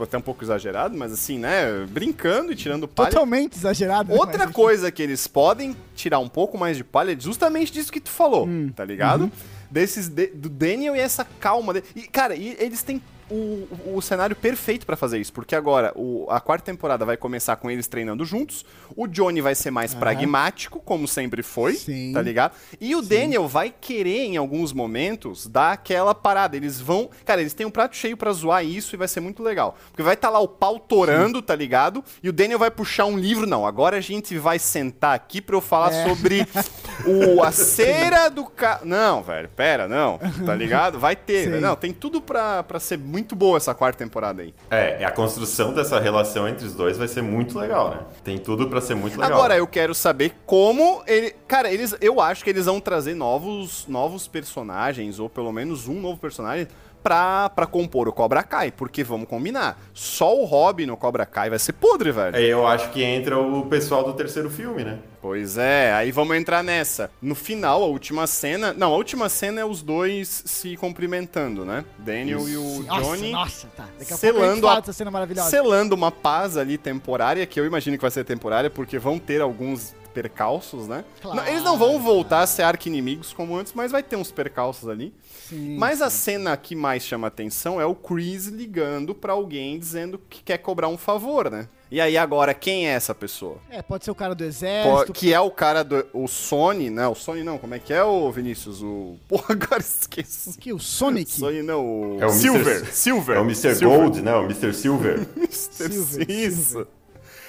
Até um pouco exagerado, mas assim, né? Brincando e tirando palha. Totalmente exagerado. né? Outra Mas- coisa que eles podem tirar um pouco mais de palha é justamente disso que tu falou, Hum. tá Uhum. ligado? Desses de- do Daniel e essa calma dele. E, cara, e eles têm o, o cenário perfeito pra fazer isso, porque agora o- a quarta temporada vai começar com eles treinando juntos. O Johnny vai ser mais pragmático, como sempre foi, Sim. tá ligado? E o Daniel vai querer, em alguns momentos, dar aquela parada. Eles vão. Cara, eles têm um prato cheio pra zoar isso e vai ser muito legal. Porque vai estar lá o pau torando, tá ligado? E o Daniel vai puxar um livro. Não, agora a gente vai sentar aqui pra eu falar É. sobre o, a cera do ca... Não, velho, pera, não. Tá ligado? Vai ter, Sim. Não, tem tudo pra, pra ser muito boa essa quarta temporada aí. É, a construção dessa relação entre os dois vai ser muito legal, né? Tem tudo pra ser muito legal. Agora eu quero saber como ele. Cara, eles, eu acho que eles vão trazer novos, novos personagens, ou pelo menos um novo personagem, pra, pra compor o Cobra Kai. Porque vamos combinar, só o Robin no Cobra Kai vai ser podre, velho. Aí eu acho que entra o pessoal do terceiro filme, né? Pois é, aí vamos entrar nessa. No final, a última cena. Não, a última cena é os dois se cumprimentando, né? Daniel e o Nossa, Johnny. nossa, tá. Daqui a pouco a gente selando fala a- dessa cena maravilhosa. selando uma paz ali temporária, que eu imagino que vai ser temporária, porque vão ter alguns percalços, né? Claro. Não, eles não vão voltar a ser arqui-inimigos como antes, mas vai ter uns percalços ali. Sim, mas a cena que mais chama atenção é o Chris ligando pra alguém dizendo que quer cobrar um favor, né? E aí agora, quem é essa pessoa? É, pode ser o cara do exército. que é o cara do. O Sony, não, o Sony não, como é que é, o Vinícius? O. Porra, agora esqueci. Que o Sonic. Sony não, o. É o Silver. Mr. Silver. É o Mr. Silver. Gold, né? O Mr. Silver. Mr. Silver, Isso. Silver.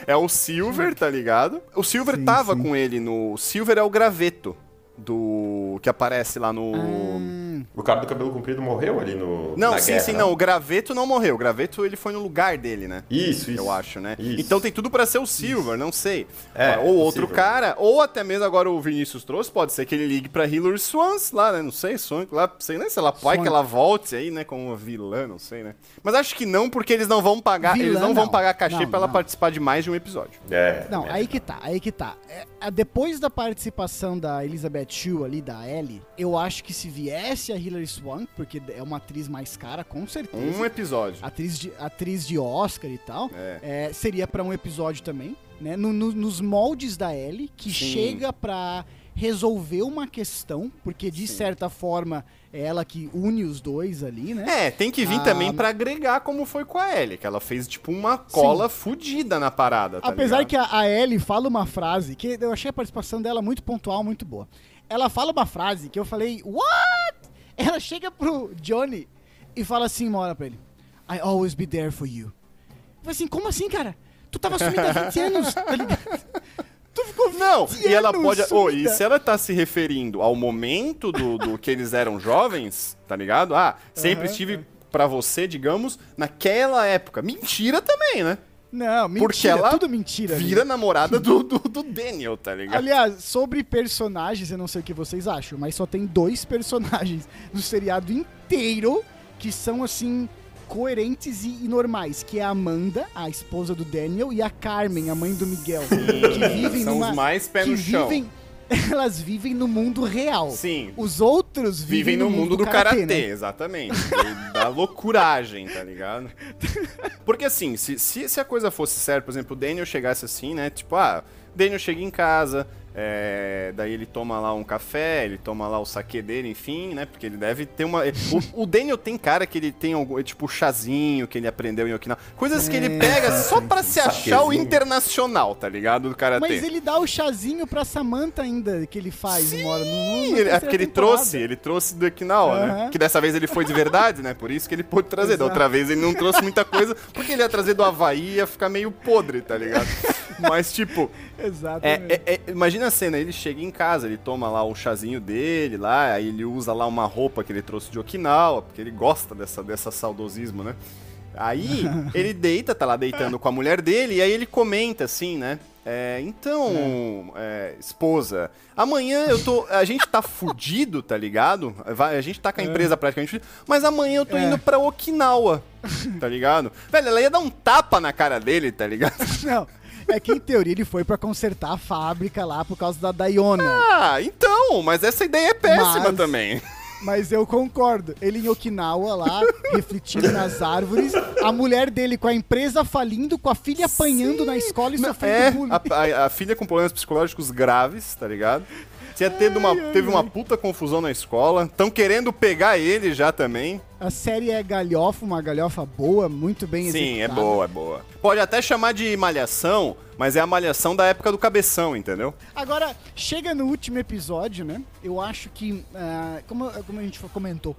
É o Silver, tá ligado? O Silver Sim, tava sim. com ele no. O Silver é o graveto do. que aparece lá no. Hum, O cara do cabelo comprido morreu ali no. Não, na sim, guerra, sim, né? não. O graveto não morreu. O graveto ele foi no lugar dele, né? Isso, isso. Eu acho, né? Isso. Então tem tudo pra ser o Silver, não sei. É, ou outro possível. cara, ou até mesmo agora o Vinícius trouxe, pode ser que ele ligue pra Hilary Swans lá, né? Não sei, Sonic lá, sei nem se ela Sonic. que ela volte aí, né, como uma vilã, não sei, né? Mas acho que não, porque eles não vão pagar, Vilã, eles não vão não. pagar cachê Não, pra ela não. participar de mais de um episódio. É. Não, é. aí que tá, aí que tá. É, depois da participação da Elizabeth Shue ali, da Ellie, eu acho que se viesse a Hilary Swank, porque é uma atriz mais cara, com certeza. Um episódio. Atriz de, atriz de Oscar e tal, É. é, seria pra um episódio também, né? No- no- nos moldes da Ellie, que Sim. chega pra resolver uma questão, porque de Sim. certa forma é ela que une os dois ali, né? É, tem que vir Ah, também pra agregar como foi com a Ellie, que ela fez tipo uma cola fudida na parada, tá Apesar ligado? que a, a Ellie fala uma frase que eu achei a participação dela muito pontual, muito boa. Ela fala uma frase que eu falei, what? Ela chega pro Johnny e fala assim uma hora pra ele, I always be there for you. Eu assim, como assim, cara? Tu tava sumido há 20 anos, tá ligado? Tu ficou 20 Não, e ela anos pode. Oh, e se ela tá se referindo ao momento do, do que eles eram jovens, tá ligado? Ah, sempre Aham, estive pra você, digamos, naquela época. Mentira também, né? Não, mentira, Porque ela tudo mentira. Vira ali. namorada do, do, do Daniel, tá ligado? Aliás, sobre personagens, eu não sei o que vocês acham, mas só tem dois personagens no seriado inteiro que são, assim, coerentes e, e normais, que é a Amanda, a esposa do Daniel, e a Carmen, a mãe do Miguel, que vivem São numa... os mais pé no chão. Vivem, elas vivem no mundo real. Sim. Os outros Vivem no mundo do karatê, né? exatamente. do- da loucuragem, tá ligado? Porque assim, se, se, se a coisa fosse séria, por exemplo, o Daniel chegasse assim, né? Tipo, ah, Daniel chega em casa, é, daí ele toma lá um café, ele toma lá o saque dele, enfim, né? Porque ele deve ter uma. O, o Daniel tem cara que ele tem algum, tipo, chazinho que ele aprendeu em Okinawa. Coisas que ele É, pega sim, só sim. se achar o internacional, tá ligado? Do karatê. Mas ele dá o chazinho pra Samantha ainda, que ele faz, Sim, uma hora. No, na Ele- é porque ele temporada. trouxe, ele trouxe do Okinawa, né? Aham. Que dessa vez ele foi de verdade, né? Por isso que ele pôde trazer. Da Exato. outra vez ele não trouxe muita coisa, porque ele ia trazer do Havaí e ia ficar meio podre, tá ligado? Mas, tipo, Exatamente. é, é- é- imagina a cena, ele chega em casa, ele toma lá o chazinho dele lá, aí ele usa lá uma roupa que ele trouxe de Okinawa, porque ele gosta dessa, dessa saudosismo, né? Aí ele deita, tá lá deitando com a mulher dele, e aí ele comenta assim, né? É, então, é, esposa, amanhã eu tô. A gente tá fudido, tá ligado? A gente tá com a empresa praticamente fudida, mas amanhã eu tô É. indo pra Okinawa, tá ligado? Velho, ela ia dar um tapa na cara dele, tá ligado? Não, é que em teoria ele foi pra consertar a fábrica lá por causa da Dayona. Ah, então, mas essa ideia é péssima Mas- também. Mas eu concordo. Ele em Okinawa lá, refletindo nas árvores, a mulher dele com a empresa falindo, com a filha apanhando na escola e sofrendo é, bullying. a, a- a filha com problemas psicológicos graves, tá ligado? Tinha tido uma, ai, teve uma ai. puta confusão na escola. Estão querendo pegar ele já também. A série é galhofa, uma galhofa boa, muito bem Sim, é executada. boa, é boa. Pode até chamar de malhação, mas é a malhação da época do cabeção, entendeu? Agora, chega no último episódio, né? Eu acho que, ah, como, como a gente comentou,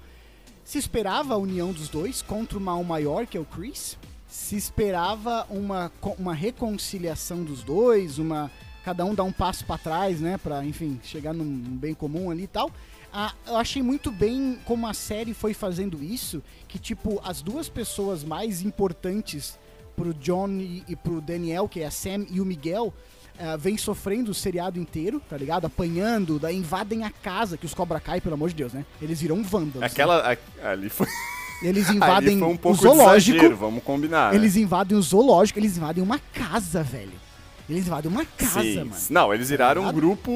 se esperava a união dos dois contra o mal maior, que é o Chris. Se esperava uma, uma reconciliação dos dois, uma cada um dar um passo pra trás, né? Pra, enfim, chegar num, bem comum ali e tal. Ah, eu achei muito bem como a série foi fazendo isso, que, tipo, as duas pessoas mais importantes pro John e, e pro Daniel, que é a Sam e o Miguel, ah, vem sofrendo o seriado inteiro, tá ligado? Apanhando, daí invadem a casa, que os Cobra Kai, pelo amor de Deus, né? Eles viram vândalos. né? Aquela. a- ali foi. Eles ali invadem foi um o pouco de zoológico. exagero, vamos combinar. né? Eles invadem o zoológico, eles invadem uma casa, velho. Eles invadem uma casa, Sim. mano. Não, eles viraram um grupo.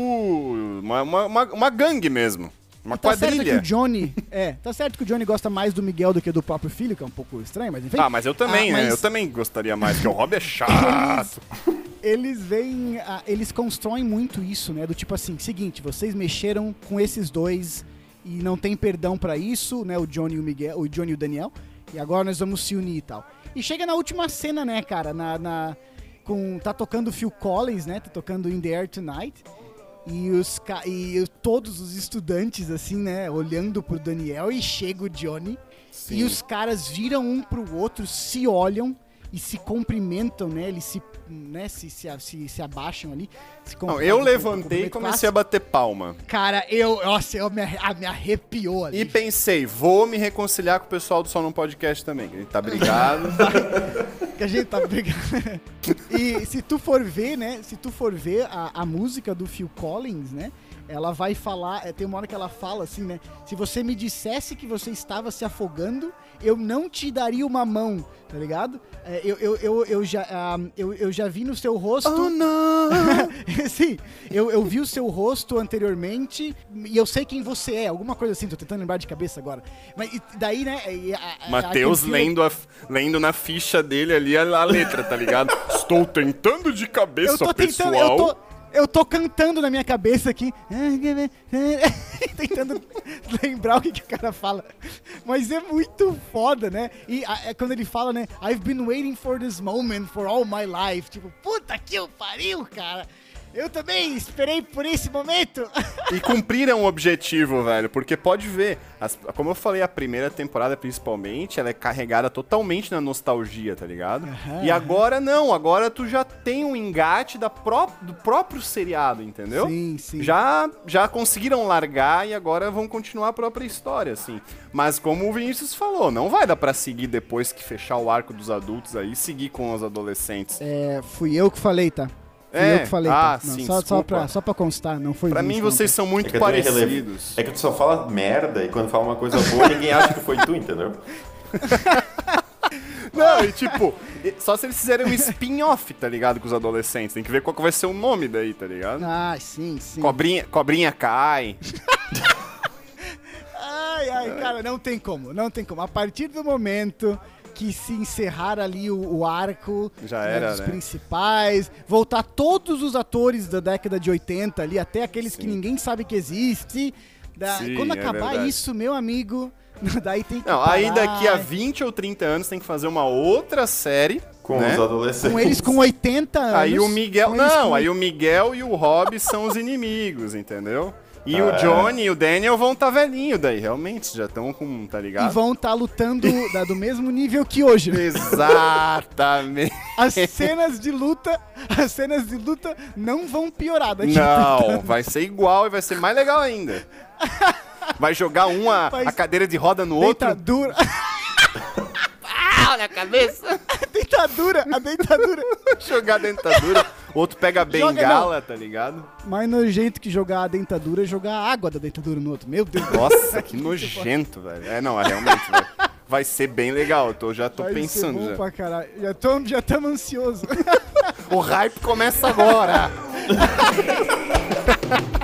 Uma, uma, uma, gangue mesmo. Uma tá certo que quadrilha. o Johnny. É, tá certo que o Johnny gosta mais do Miguel do que do próprio filho, que é um pouco estranho, mas enfim. Ah, mas eu também, Ah, né? mas Eu também gostaria mais, porque o Rob é chato. Eles vêm. ah, eles constroem muito isso, né? Do tipo assim, seguinte, vocês mexeram com esses dois e não tem perdão pra isso, né? O Johnny e o Miguel, o Johnny e o Daniel. E agora nós vamos se unir e tal. E chega na última cena, né, cara? Na. na- com. Tá tocando Phil Collins, né? Tá tocando In the Air Tonight. E, os, e todos os estudantes, assim, né? Olhando pro Daniel e chega o Johnny. E os caras viram um pro outro, se olham e se cumprimentam, né? Eles se, né? se, se, se, se abaixam ali. Se Não, eu levantei e comecei a clássico. bater palma. Cara, eu. Nossa, eu me, arre- ah, me arrepiou ali. E pensei, vou me reconciliar com o pessoal do Só no Podcast também. A gente tá brigado. que a gente tá brigando. e se tu for ver, né? Se tu for ver a, a música do Phil Collins, né? Ela vai falar, é, tem uma hora que ela fala assim, né? Se você me dissesse que você estava se afogando, eu não te daria uma mão, tá ligado? É, eu, eu, eu, eu, já, ah, eu, eu já vi no seu rosto. oh, não! Sim, eu, eu vi o seu rosto anteriormente e eu sei quem você é, alguma coisa assim, tô tentando lembrar de cabeça agora. Mas e daí, né? Matheus lendo, a- lendo na ficha dele ali a, a letra, tá ligado? Estou tentando de cabeça, Eu tô tentando, pessoal. eu tô, eu tô cantando na minha cabeça aqui. tentando lembrar o que, que o cara fala. Mas é muito foda, né? E é quando ele fala, né? I've been waiting for this moment for all my life. Tipo, puta que pariu, cara. Eu também esperei por esse momento. E cumpriram o objetivo, velho, porque pode ver, as- como eu falei, a primeira temporada principalmente, ela é carregada totalmente na nostalgia, tá ligado? Aham, e agora não, agora tu já tem um engate da pró do próprio seriado, entendeu? Sim, sim. Já, já conseguiram largar e agora vão continuar a própria história, assim. Mas como o Vinícius falou, não vai dar pra seguir depois que fechar o arco dos adultos aí, seguir com os adolescentes. É, fui eu que falei, tá? É, eu que falei, ah, tá? Não, sim, só, só, pra, só pra constar, não foi Pra mim não, vocês tá? são muito É parecidos. É que tu só fala merda e quando fala uma coisa boa, ninguém acha que foi tu, entendeu? Não, e tipo, só se eles fizerem um spin-off, tá ligado? Com os adolescentes. Tem que ver qual que vai ser o nome daí, tá ligado? Ah, sim, sim. Cobrinha, cobrinha cai. Ai, ai, cara, não tem como, não tem como. A partir do momento que se encerrar ali o, o arco Já né, era, dos né? principais, voltar todos os atores da década de 80 ali, até aqueles que Sim. ninguém sabe que existe. Da- Sim, quando é acabar verdade. isso, meu amigo, daí tem que Não, aí parar. daqui a 20 ou 30 anos tem que fazer uma outra série. Com né? os adolescentes. Com eles com 80 anos. Aí o Miguel. Não, com- aí o Miguel e o Rob são os inimigos, entendeu? E Ah, o é. Johnny e o Daniel vão tá velhinho daí, realmente. Já estão com. tá E ligado? vão estar lutando da- do mesmo nível que hoje. Exatamente. As cenas de luta, as cenas de luta não vão piorar daqui a Não, vai ser igual e vai ser mais legal ainda. Vai jogar um a, a cadeira de roda no outro. Deitadura. Ah, na cabeça. Deitadura, a deitadura. jogar a dentadura. Outro pega a Joga, bengala, tá ligado? Mais nojento que jogar a dentadura é jogar a água da dentadura no outro. Meu Deus. Nossa, que nojento, velho. É, não, é realmente, velho. Vai ser bem legal. Eu tô, já tô Vai ser pensando. bom Já. pra caralho. Já tô, já tamo ansioso. O hype começa agora.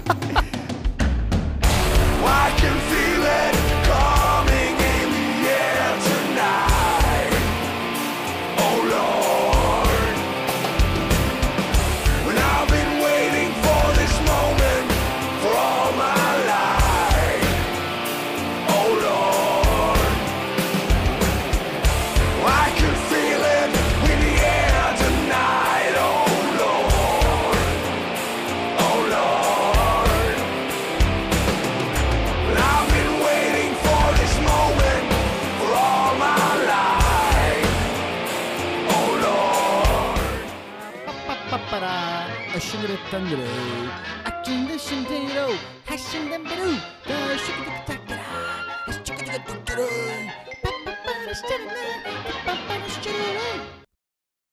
던드레 아낀 신대로 하신 담배로 더 쉽게 탁탁 따라 다시 축구축구 뚝뚝 빠빠빠 시작했네